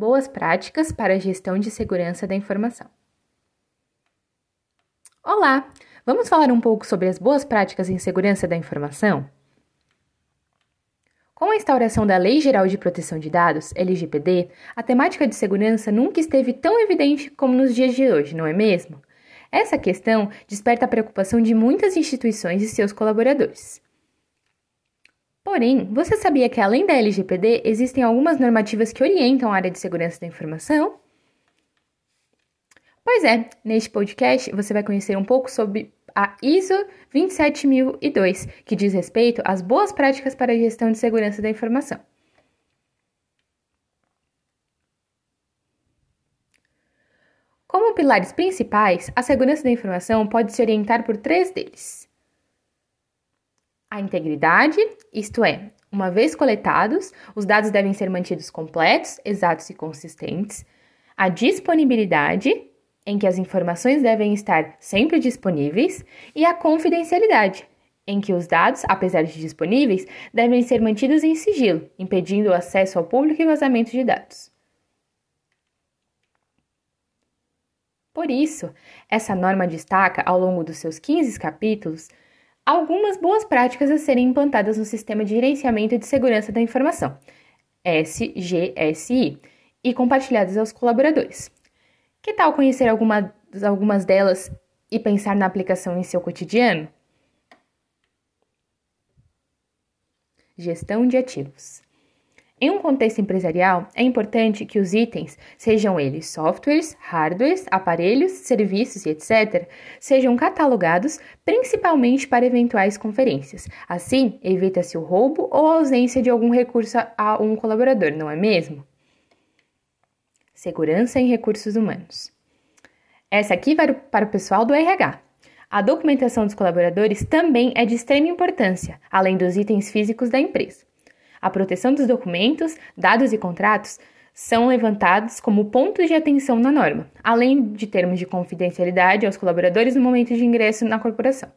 Boas práticas para a gestão de segurança da informação. Olá! Vamos falar um pouco sobre as boas práticas em segurança da informação? Com a instauração da Lei Geral de Proteção de Dados, LGPD, a temática de segurança nunca esteve tão evidente como nos dias de hoje, não é mesmo? Essa questão desperta a preocupação de muitas instituições e seus colaboradores. Porém, você sabia que além da LGPD existem algumas normativas que orientam a área de segurança da informação? Pois é, neste podcast você vai conhecer um pouco sobre a ISO 27002, que diz respeito às boas práticas para a gestão de segurança da informação. Como pilares principais, a segurança da informação pode se orientar por três deles: a integridade, isto é, uma vez coletados, os dados devem ser mantidos completos, exatos e consistentes. A disponibilidade, em que as informações devem estar sempre disponíveis. E a confidencialidade, em que os dados, apesar de disponíveis, devem ser mantidos em sigilo, impedindo o acesso ao público e vazamento de dados. Por isso, essa norma destaca, ao longo dos seus 15 capítulos, algumas boas práticas a serem implantadas no Sistema de Gerenciamento de Segurança da Informação, SGSI, e compartilhadas aos colaboradores. Que tal conhecer alguma, algumas delas e pensar na aplicação em seu cotidiano? Gestão de ativos. Em um contexto empresarial, é importante que os itens, sejam eles softwares, hardwares, aparelhos, serviços e etc., sejam catalogados principalmente para eventuais conferências. Assim, evita-se o roubo ou a ausência de algum recurso a um colaborador, não é mesmo? Segurança em recursos humanos. Essa aqui vai para o pessoal do RH. A documentação dos colaboradores também é de extrema importância, além dos itens físicos da empresa. A proteção dos documentos, dados e contratos são levantados como pontos de atenção na norma, além de termos de confidencialidade aos colaboradores no momento de ingresso na corporação.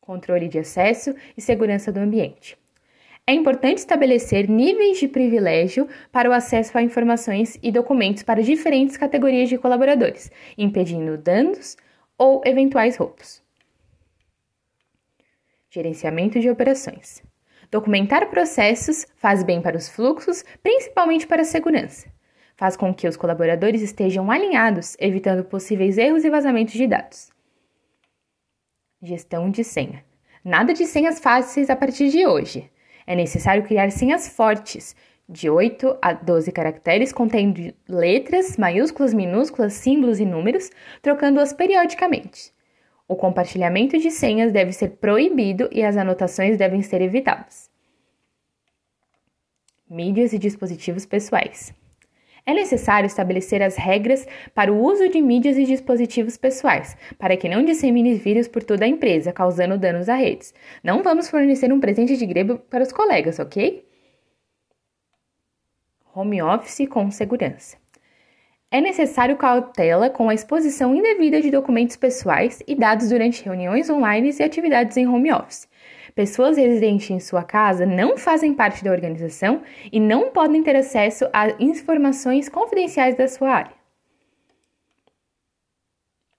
Controle de acesso e segurança do ambiente. É importante estabelecer níveis de privilégio para o acesso a informações e documentos para diferentes categorias de colaboradores, impedindo danos ou eventuais roubos. Gerenciamento de operações. Documentar processos faz bem para os fluxos, principalmente para a segurança. Faz com que os colaboradores estejam alinhados, evitando possíveis erros e vazamentos de dados. Gestão de senha. Nada de senhas fáceis a partir de hoje. É necessário criar senhas fortes, de 8 a 12 caracteres, contendo letras, maiúsculas, minúsculas, símbolos e números, trocando-as periodicamente. O compartilhamento de senhas deve ser proibido e as anotações devem ser evitadas. Mídias e dispositivos pessoais. É necessário estabelecer as regras para o uso de mídias e dispositivos pessoais, para que não dissemine vírus por toda a empresa, causando danos a redes. Não vamos fornecer um presente de grego para os colegas, ok? Home office com segurança. É necessário cautela com a exposição indevida de documentos pessoais e dados durante reuniões online e atividades em home office. Pessoas residentes em sua casa não fazem parte da organização e não podem ter acesso a informações confidenciais da sua área.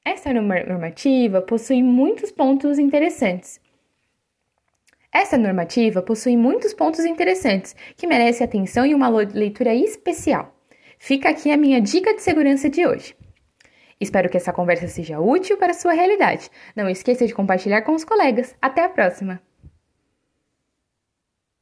Essa normativa possui muitos pontos interessantes. Essa normativa possui muitos pontos interessantes que merecem atenção e uma leitura especial. Fica aqui a minha dica de segurança de hoje. Espero que essa conversa seja útil para a sua realidade. Não esqueça de compartilhar com os colegas. Até a próxima!